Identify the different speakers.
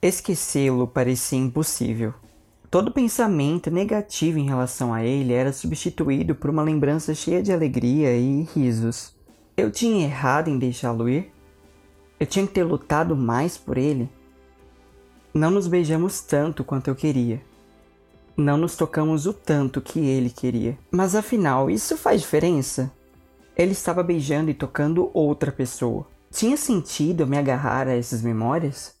Speaker 1: Esquecê-lo parecia impossível. Todo pensamento negativo em relação a ele era substituído por uma lembrança cheia de alegria e risos. Eu tinha errado em deixá-lo ir? Eu tinha que ter lutado mais por ele? Não nos beijamos tanto quanto eu queria. Não nos tocamos o tanto que ele queria. Mas afinal, isso faz diferença? Ele estava beijando e tocando outra pessoa. Tinha sentido me agarrar a essas memórias?